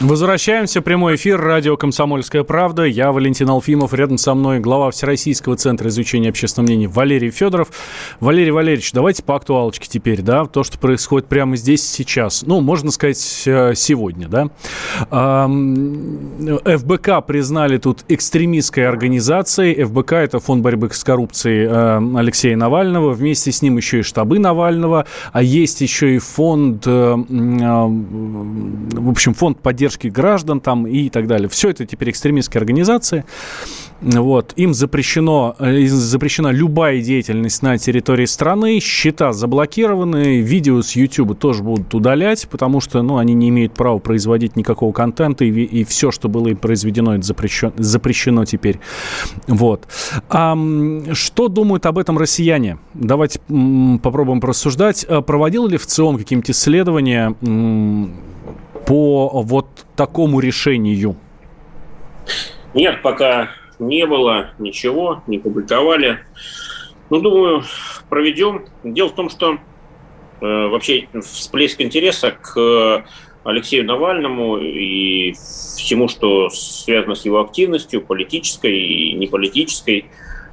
Возвращаемся. Прямой эфир. Радио «Комсомольская правда». Я Валентин Алфимов. Рядом со мной глава Всероссийского центра изучения общественного мнения Валерий Федоров. Валерий Валерьевич, давайте по актуалочке теперь, да, то, что происходит прямо здесь, сейчас. Ну, можно сказать, э, сегодня, да. ФБК признали тут экстремистской организацией. ФБК – это фонд борьбы с коррупцией э, Алексея Навального. Вместе с ним еще и штабы Навального. А есть еще и фонд, э, в общем, фонд поддержки поддержки граждан там и так далее. Все это теперь экстремистские организации. Вот. Им запрещено, э, запрещена любая деятельность на территории страны. Счета заблокированы. Видео с YouTube тоже будут удалять, потому что ну, они не имеют права производить никакого контента. И, и все, что было им произведено, это запрещено, запрещено теперь. Вот. А, что думают об этом россияне? Давайте попробуем порассуждать. А проводил ли в целом какие-нибудь исследования по вот такому решению? Нет, пока не было ничего, не публиковали. Ну, думаю, проведем. Дело в том, что э, вообще всплеск интереса к Алексею Навальному и всему, что связано с его активностью, политической и неполитической,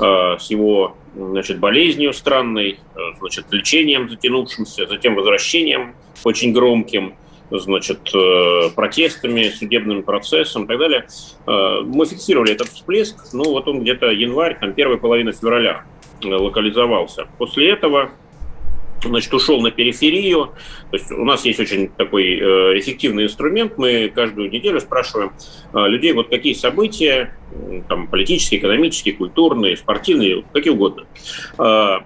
э, с его значит, болезнью странной, э, значит, лечением затянувшимся, затем возвращением очень громким – значит, э, протестами, судебным процессом и так далее. Э, мы фиксировали этот всплеск, ну вот он где-то январь, там первая половина февраля э, локализовался. После этого значит, ушел на периферию. То есть у нас есть очень такой э, эффективный инструмент. Мы каждую неделю спрашиваем э, людей, вот какие события, там, политические, экономические, культурные, спортивные, какие угодно, э,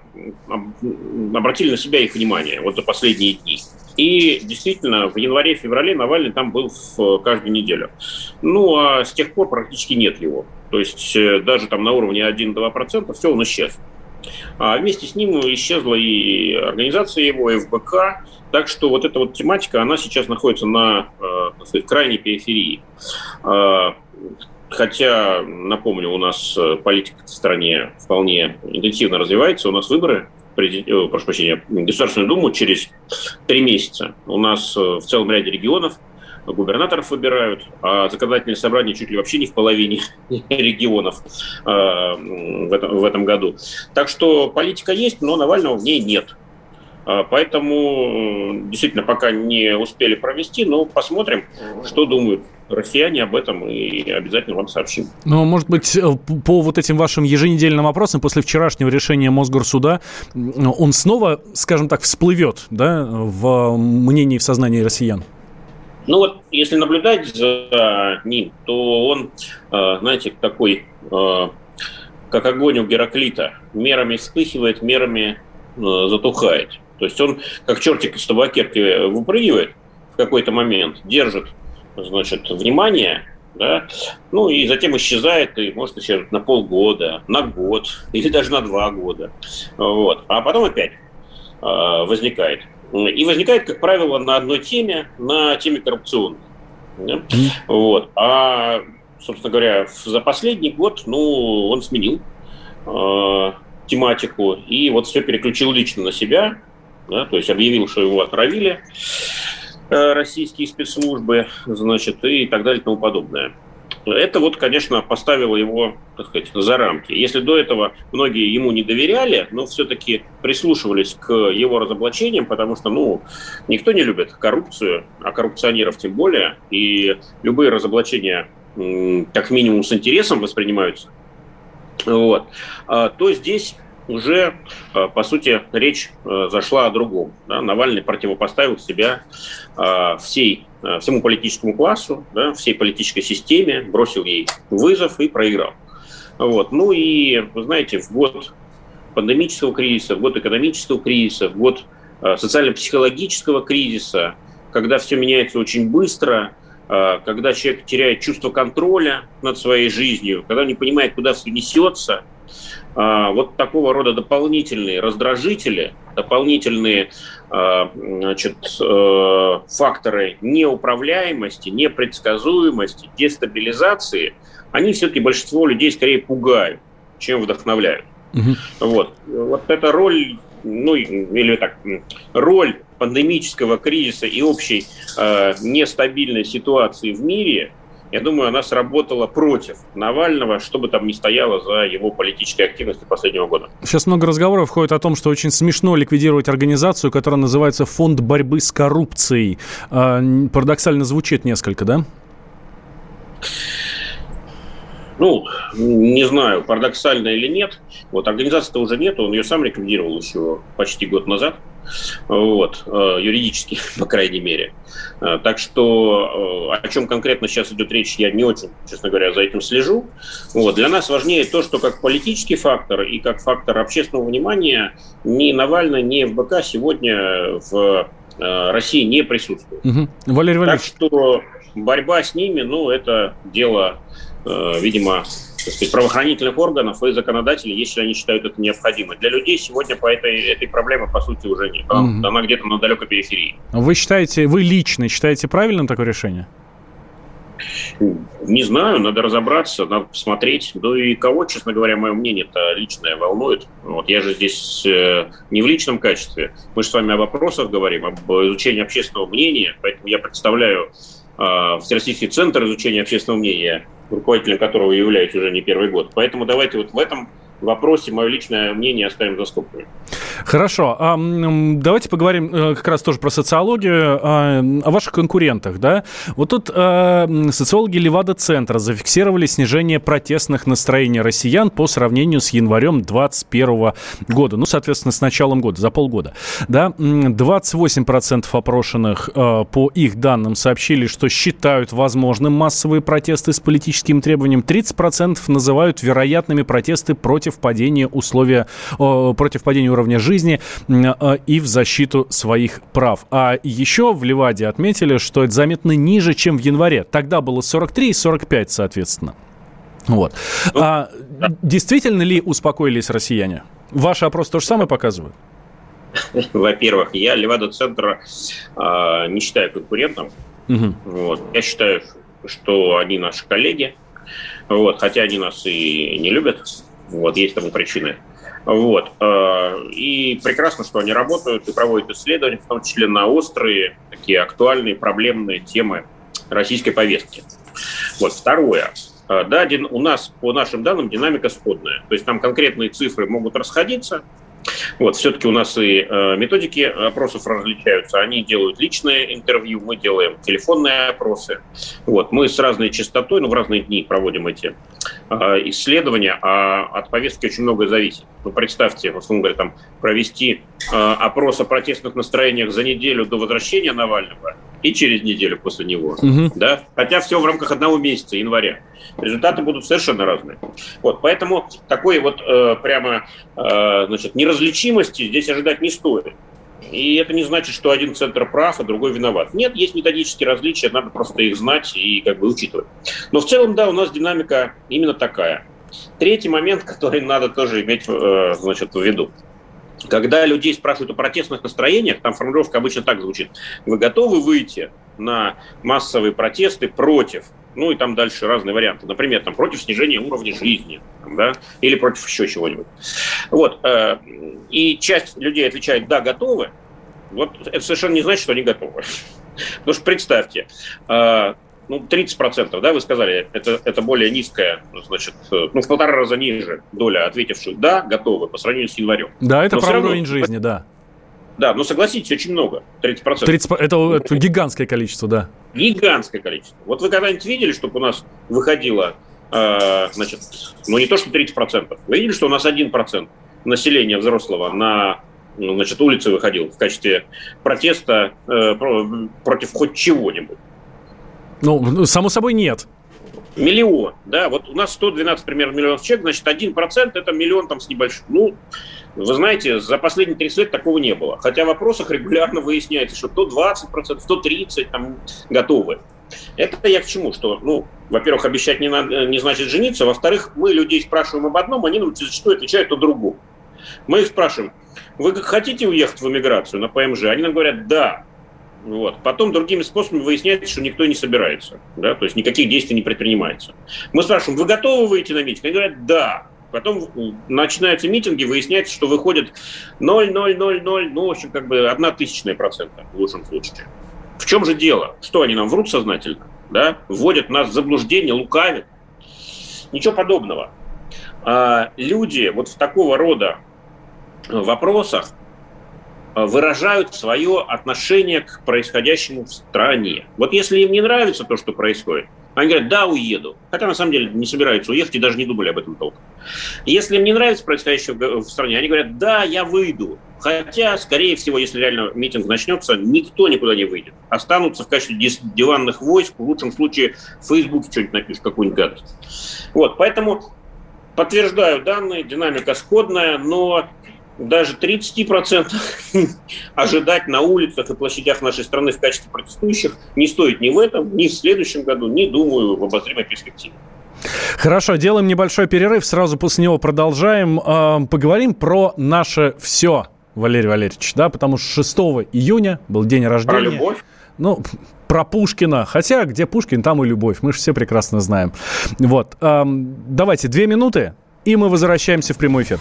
обратили на себя их внимание вот за последние дни. И действительно, в январе-феврале Навальный там был в каждую неделю. Ну, а с тех пор практически нет его. То есть даже там на уровне 1-2% все, он исчез. А вместе с ним исчезла и организация его, и ФБК. Так что вот эта вот тематика, она сейчас находится на э, сказать, крайней периферии. А, хотя, напомню, у нас э, политика в стране вполне интенсивно развивается. У нас выборы президент, прошу прощения, Государственную Думу через три месяца. У нас в целом ряде регионов губернаторов выбирают, а законодательное собрание чуть ли вообще не в половине регионов э, в, этом, в этом году. Так что политика есть, но Навального в ней нет. А, поэтому действительно пока не успели провести, но посмотрим, что думают россияне об этом и обязательно вам сообщим. Ну, может быть, э, по вот этим вашим еженедельным вопросам после вчерашнего решения Мосгорсуда он снова, скажем так, всплывет да, в мнении и в сознании россиян? Ну вот, если наблюдать за ним, то он, э, знаете, такой, э, как огонь у Гераклита, мерами вспыхивает, мерами э, затухает. То есть он, как чертик из табакерки, выпрыгивает в какой-то момент, держит, значит, внимание, да, ну и затем исчезает, и может исчезнуть на полгода, на год или даже на два года. Вот. А потом опять возникает. И возникает, как правило, на одной теме, на теме коррупционной. Да? Вот. А, собственно говоря, за последний год, ну, он сменил э, тематику и вот все переключил лично на себя, да, то есть объявил, что его отравили э, российские спецслужбы, значит, и так далее и тому подобное. Это вот, конечно, поставило его, так сказать, за рамки. Если до этого многие ему не доверяли, но все-таки прислушивались к его разоблачениям, потому что, ну, никто не любит коррупцию, а коррупционеров тем более, и любые разоблачения как минимум с интересом воспринимаются, вот, а, то здесь уже, а, по сути, речь а, зашла о другом. Навальный противопоставил себя всей Э, всему политическому классу, да, всей политической системе, бросил ей вызов и проиграл. Вот. Ну и, вы знаете, в год пандемического кризиса, в год экономического кризиса, в год э, социально-психологического кризиса, когда все меняется очень быстро, э, когда человек теряет чувство контроля над своей жизнью, когда не понимает, куда все несется, э, вот такого рода дополнительные раздражители, дополнительные значит, факторы неуправляемости, непредсказуемости, дестабилизации, они все-таки большинство людей скорее пугают, чем вдохновляют. Угу. Вот. вот эта роль ну, или так, роль пандемического кризиса и общей э, нестабильной ситуации в мире, я думаю, она сработала против Навального, что бы там ни стояло за его политической активностью последнего года. Сейчас много разговоров входит о том, что очень смешно ликвидировать организацию, которая называется Фонд борьбы с коррупцией. Э, парадоксально звучит несколько, да? Ну, не знаю, парадоксально или нет. Вот организации-то уже нет, он ее сам ликвидировал еще почти год назад. Вот, э, юридически, по крайней мере. Э, так что э, о чем конкретно сейчас идет речь, я не очень, честно говоря, за этим слежу. Вот. Для нас важнее то, что как политический фактор и как фактор общественного внимания ни Навальный, ни ФБК сегодня в России не присутствуют. Угу. Валерий Валерьевич. Так что борьба с ними, ну, это дело видимо, так сказать, правоохранительных органов и законодателей, если они считают это необходимо. Для людей сегодня по этой, этой проблеме, по сути, уже нет. Mm-hmm. Она где-то на далекой периферии. Вы считаете, вы лично считаете правильным такое решение? Не знаю, надо разобраться, надо посмотреть. Да и кого, честно говоря, мое мнение это личное волнует. Вот я же здесь э, не в личном качестве. Мы же с вами о вопросах говорим, об изучении общественного мнения, поэтому я представляю э, Всероссийский центр изучения общественного мнения руководителем которого являюсь уже не первый год. Поэтому давайте вот в этом вопросе мое личное мнение оставим за скобками. Хорошо. А, давайте поговорим э, как раз тоже про социологию, а, о ваших конкурентах. Да? Вот тут а, социологи Левада-центра зафиксировали снижение протестных настроений россиян по сравнению с январем 2021 года. Ну, соответственно, с началом года, за полгода. Да? 28% опрошенных по их данным сообщили, что считают возможным массовые протесты с политическим требованием. 30% называют вероятными протесты против падения условия, против падения уровня жизни э, и в защиту своих прав. А еще в Ливаде отметили, что это заметно ниже, чем в январе. Тогда было 43 и 45, соответственно. Вот. Ну, а, действительно ли успокоились россияне? Ваш опрос то же самое показывает? Во-первых, я Левада-центр э, не считаю конкурентом. Угу. Вот. Я считаю, что они наши коллеги, вот, хотя они нас и не любят. Вот, есть тому причины. Вот. Э, и прекрасно, что они работают и проводят исследования, в том числе на острые, такие актуальные, проблемные темы российской повестки. Вот. Второе. Э, да, у нас, по нашим данным, динамика сходная. То есть там конкретные цифры могут расходиться, вот, все-таки у нас и э, методики опросов различаются. Они делают личное интервью, мы делаем телефонные опросы. Вот, мы с разной частотой, ну, в разные дни проводим эти исследования, а от повестки очень многое зависит. Ну, представьте, условно говоря, там, провести э, опрос о протестных настроениях за неделю до возвращения Навального и через неделю после него. Угу. Да? Хотя все в рамках одного месяца, января. Результаты будут совершенно разные. Вот, поэтому такой вот э, прямо э, значит, неразличимости здесь ожидать не стоит. И это не значит, что один центр прав, а другой виноват. Нет, есть методические различия, надо просто их знать и как бы учитывать. Но в целом, да, у нас динамика именно такая. Третий момент, который надо тоже иметь э, значит, в виду. Когда людей спрашивают о протестных настроениях, там формулировка обычно так звучит. Вы готовы выйти на массовые протесты против ну и там дальше разные варианты. Например, там против снижения уровня жизни, да, или против еще чего-нибудь. Вот. Э, и часть людей отвечает «да, готовы». Вот это совершенно не значит, что они готовы. Потому что представьте, э, ну, 30%, да, вы сказали, это, это более низкая, значит, ну, в полтора раза ниже доля ответивших «да, готовы» по сравнению с январем. Да, это про уровень жизни, да. Да, но согласитесь, очень много, 30%. 30 это, это гигантское количество, да. Гигантское количество. Вот вы когда-нибудь видели, чтобы у нас выходило, э, значит, ну не то, что 30%, вы видели, что у нас 1% населения взрослого на ну, значит, улицы выходил в качестве протеста э, против хоть чего-нибудь? Ну, само собой, нет. Миллион, да, вот у нас 112 примерно миллионов человек, значит, 1% это миллион там с небольшим. Ну, вы знаете, за последние 30 лет такого не было. Хотя в вопросах регулярно выясняется, что то 20%, то 30% там готовы. Это я к чему? Что, ну, во-первых, обещать не, надо, не значит жениться. Во-вторых, мы людей спрашиваем об одном, они нам зачастую отвечают о другом. Мы их спрашиваем, вы хотите уехать в эмиграцию на ПМЖ? Они нам говорят, да. Вот. Потом другими способами выясняется, что никто не собирается. Да? То есть никаких действий не предпринимается. Мы спрашиваем, вы готовы выйти на митинг? Они говорят, да. Потом начинаются митинги, выясняется, что выходит 0,000, ну, в общем, как бы одна тысячная процента в лучшем случае. В чем же дело? Что они нам врут сознательно? Да? Вводят нас в заблуждение, лукавят? Ничего подобного. А люди вот в такого рода вопросах выражают свое отношение к происходящему в стране. Вот если им не нравится то, что происходит, они говорят, да, уеду. Хотя на самом деле не собираются уехать и даже не думали об этом толком. Если им не нравится происходящее в стране, они говорят, да, я выйду. Хотя, скорее всего, если реально митинг начнется, никто никуда не выйдет. Останутся в качестве диванных войск, в лучшем случае в Фейсбуке что-нибудь напишут, какую-нибудь гадость. Вот, поэтому подтверждаю данные, динамика сходная, но даже 30% ожидать на улицах и площадях нашей страны в качестве протестующих не стоит ни в этом, ни в следующем году, ни, думаю, в обозримой перспективе. Хорошо, делаем небольшой перерыв, сразу после него продолжаем. Э, поговорим про наше все, Валерий Валерьевич, да, потому что 6 июня был день рождения. Про любовь? Ну, про Пушкина. Хотя, где Пушкин, там и любовь. Мы же все прекрасно знаем. Вот. Давайте две минуты, и мы возвращаемся в прямой эфир.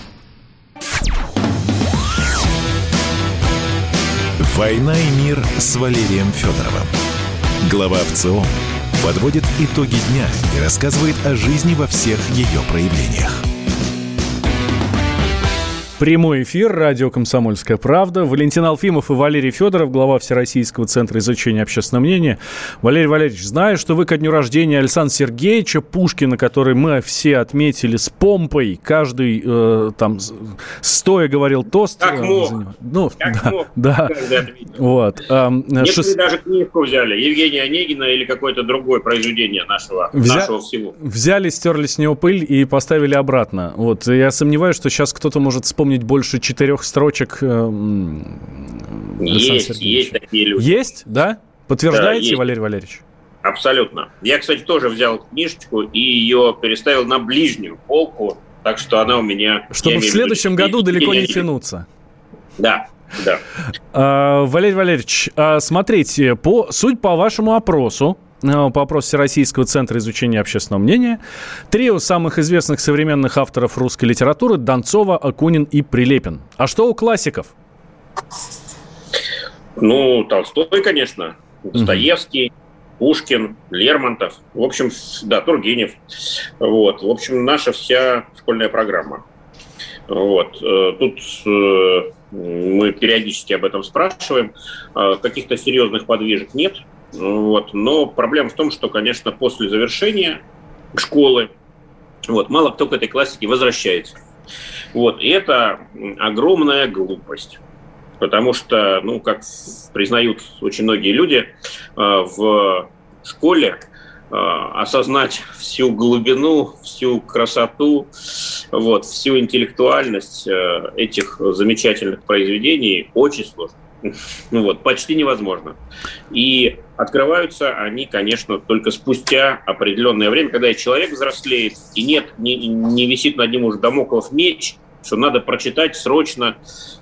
«Война и мир» с Валерием Федоровым. Глава ВЦО подводит итоги дня и рассказывает о жизни во всех ее проявлениях. Прямой эфир, радио «Комсомольская правда». Валентин Алфимов и Валерий Федоров, глава Всероссийского центра изучения общественного мнения. Валерий Валерьевич, знаю, что вы ко дню рождения Александра Сергеевича Пушкина, который мы все отметили с помпой, каждый э, там стоя говорил тост. Как э, мог. Ну, как да, мог. да. Вот. Э, Некоторые шест... даже книжку взяли, Евгения Онегина или какое-то другое произведение нашего, Взя... нашего всего. Взяли, стерли с него пыль и поставили обратно. Вот. Я сомневаюсь, что сейчас кто-то может вспомнить вспомнить больше четырех строчек. Э, есть, есть такие люди. Есть, да? Подтверждаете, да, есть. Валерий Валерьевич? Абсолютно. Я, кстати, тоже взял книжечку и ее переставил на ближнюю полку, так что она у меня... Чтобы в следующем виду, году далеко не тянуться. Да, да. А, Валерий Валерьевич, а, смотрите, по, суть по вашему опросу, по опросу Всероссийского центра изучения общественного мнения. Трио самых известных современных авторов русской литературы – Донцова, Акунин и Прилепин. А что у классиков? Ну, Толстой, конечно, Достоевский, Пушкин, Лермонтов, в общем, да, Тургенев. Вот, в общем, наша вся школьная программа. Вот. Э, тут э, мы периодически об этом спрашиваем. Каких-то серьезных подвижек нет. Вот. Но проблема в том, что, конечно, после завершения школы вот, мало кто к этой классике возвращается. Вот. И это огромная глупость. Потому что, ну, как признают очень многие люди, э, в школе э, осознать всю глубину, всю красоту, вот, всю интеллектуальность э, этих замечательных произведений очень сложно. Ну вот, почти невозможно. И открываются они, конечно, только спустя определенное время, когда человек взрослеет, и нет, не, не висит над ним уже домоклов меч, что надо прочитать срочно,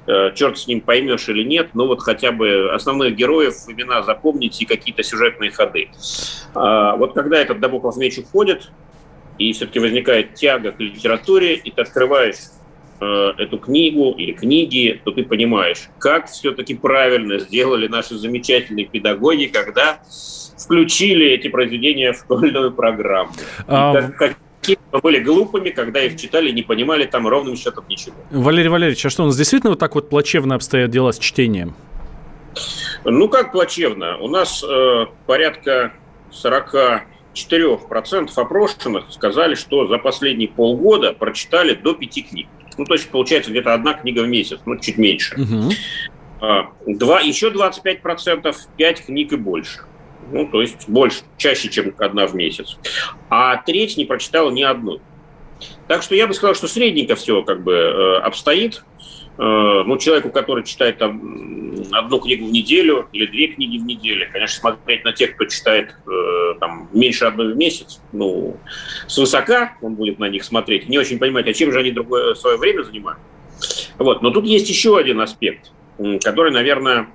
э, черт с ним поймешь или нет, но вот хотя бы основных героев, имена запомнить и какие-то сюжетные ходы. А, вот когда этот домоклов меч уходит, и все-таки возникает тяга к литературе, и ты открываешь э, эту книгу или книги, то ты понимаешь, как все-таки правильно сделали наши замечательные педагоги, когда включили эти произведения в школьную программу. А... Как, как были глупыми, когда их читали, не понимали там ровным счетом ничего. Валерий Валерьевич, а что, у нас действительно вот так вот плачевно обстоят дела с чтением? Ну, как плачевно? У нас э, порядка 44% опрошенных сказали, что за последние полгода прочитали до пяти книг. Ну, то есть, получается, где-то одна книга в месяц, ну, чуть меньше. Угу. Два, еще 25% пять книг и больше. Ну, то есть больше, чаще, чем одна в месяц. А треть не прочитала ни одну. Так что я бы сказал, что средненько все как бы э, обстоит. Э, ну, человеку, который читает там одну книгу в неделю или две книги в неделю, конечно, смотреть на тех, кто читает э, там меньше одной в месяц, ну, свысока он будет на них смотреть, не очень понимать, а чем же они другое свое время занимают. Вот. Но тут есть еще один аспект, который, наверное,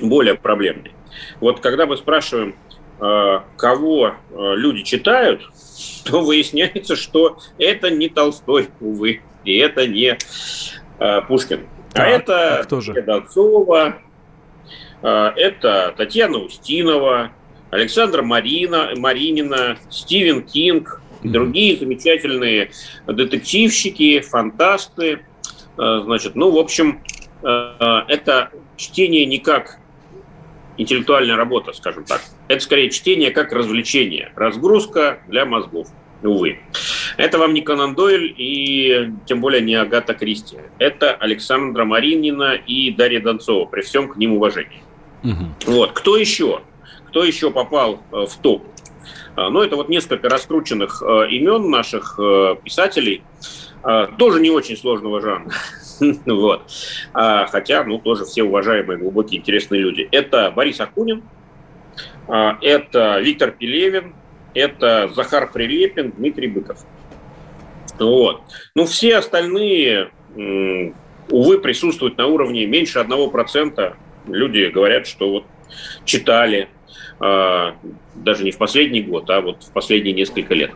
более проблемный. Вот когда мы спрашиваем, э, кого люди читают, то выясняется, что это не Толстой, увы, и это не Э, Пушкин. А, а это а кто же? Донцова, э, это Татьяна Устинова, Александра Марина, Маринина, Стивен Кинг и другие замечательные детективщики, фантасты. Э, значит, ну, в общем, это чтение не как интеллектуальная работа, скажем так. Это скорее чтение как развлечение, разгрузка для мозгов увы. Это вам не Конан Дойль и тем более не Агата Кристи. Это Александра Маринина и Дарья Донцова, при всем к ним уважении. Угу. Вот. Кто еще? Кто еще попал э, в топ? А, ну, это вот несколько раскрученных э, имен наших э, писателей, тоже не очень сложного жанра. вот. А, хотя, ну, тоже все уважаемые, глубокие, интересные люди. Это Борис Акунин, это Виктор Пелевин, это Захар Прилепин, Дмитрий Быков. Вот. Ну, все остальные, увы, присутствуют на уровне меньше одного процента. Люди говорят, что вот читали, а, даже не в последний год, а вот в последние несколько лет.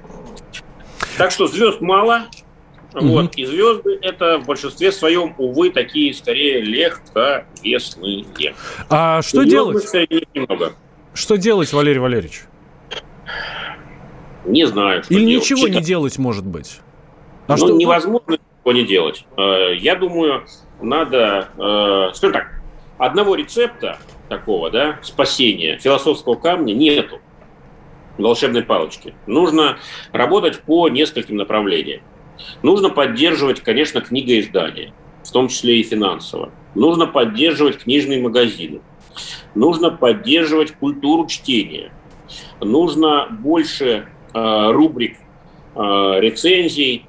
Так что звезд мало, угу. вот, и звезды это в большинстве своем, увы, такие скорее легковесные. А что и делать? Немного. Что делать, Валерий Валерьевич? Не знаю. Что Или делать. ничего Читать. не делать, может быть. А ну, что невозможно ничего не делать. Э, я думаю, надо, э, скажем так, одного рецепта такого, да, спасения, философского камня нету волшебной палочки. Нужно работать по нескольким направлениям. Нужно поддерживать, конечно, книгоиздание, в том числе и финансово. Нужно поддерживать книжные магазины. Нужно поддерживать культуру чтения. Нужно больше рубрик э, рецензий,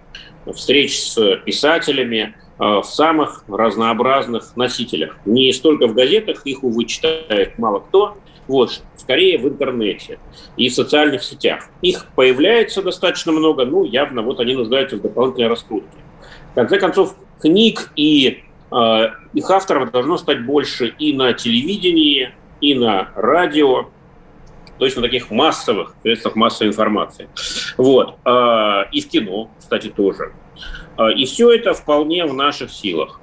встреч с писателями э, в самых разнообразных носителях. Не столько в газетах, их, увы, читает мало кто, вот, скорее в интернете и в социальных сетях. Их появляется достаточно много, ну, явно вот они нуждаются в дополнительной раскрутке. В конце концов, книг и э, их авторов должно стать больше и на телевидении, и на радио, то есть на таких массовых средствах массовой информации. Вот. А, и в кино, кстати, тоже. А, и все это вполне в наших силах.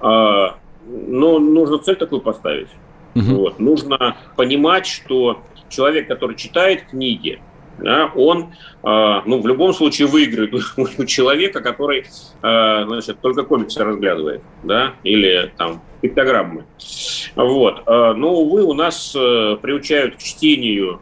А, но нужно цель такую поставить. Угу. Вот. Нужно понимать, что человек, который читает книги, да, он э, ну, в любом случае выиграет у, человека, который э, значит, только комиксы разглядывает, да, или там пиктограммы. Вот. Э, но, увы, у нас э, приучают к чтению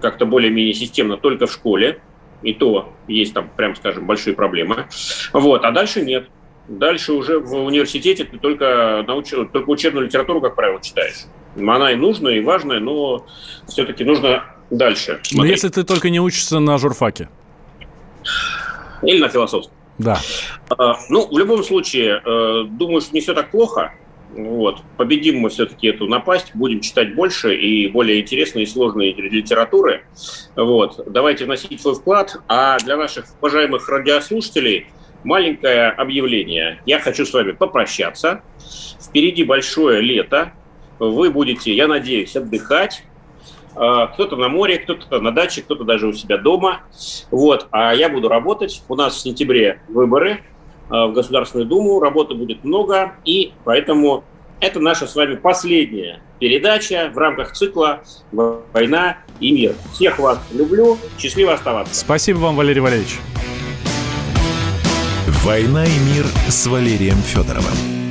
как-то более-менее системно только в школе, и то есть там, прям скажем, большие проблемы. Вот. А дальше нет. Дальше уже в университете ты только, науч... только учебную литературу, как правило, читаешь. Она и нужная, и важная, но все-таки нужно дальше. Смотри. Но если ты только не учишься на журфаке. Или на философском. Да. А, ну, в любом случае, э, думаю, что не все так плохо. Вот. Победим мы все-таки эту напасть, будем читать больше и более интересные и сложные литературы. Вот. Давайте вносить свой вклад. А для наших уважаемых радиослушателей маленькое объявление. Я хочу с вами попрощаться. Впереди большое лето. Вы будете, я надеюсь, отдыхать кто-то на море, кто-то на даче, кто-то даже у себя дома. Вот. А я буду работать. У нас в сентябре выборы. в Государственную Думу. Работы будет много, и поэтому это наша с вами последняя передача в рамках цикла «Война и мир». Всех вас люблю. Счастливо оставаться. Спасибо вам, Валерий Валерьевич. «Война и мир» с Валерием Федоровым.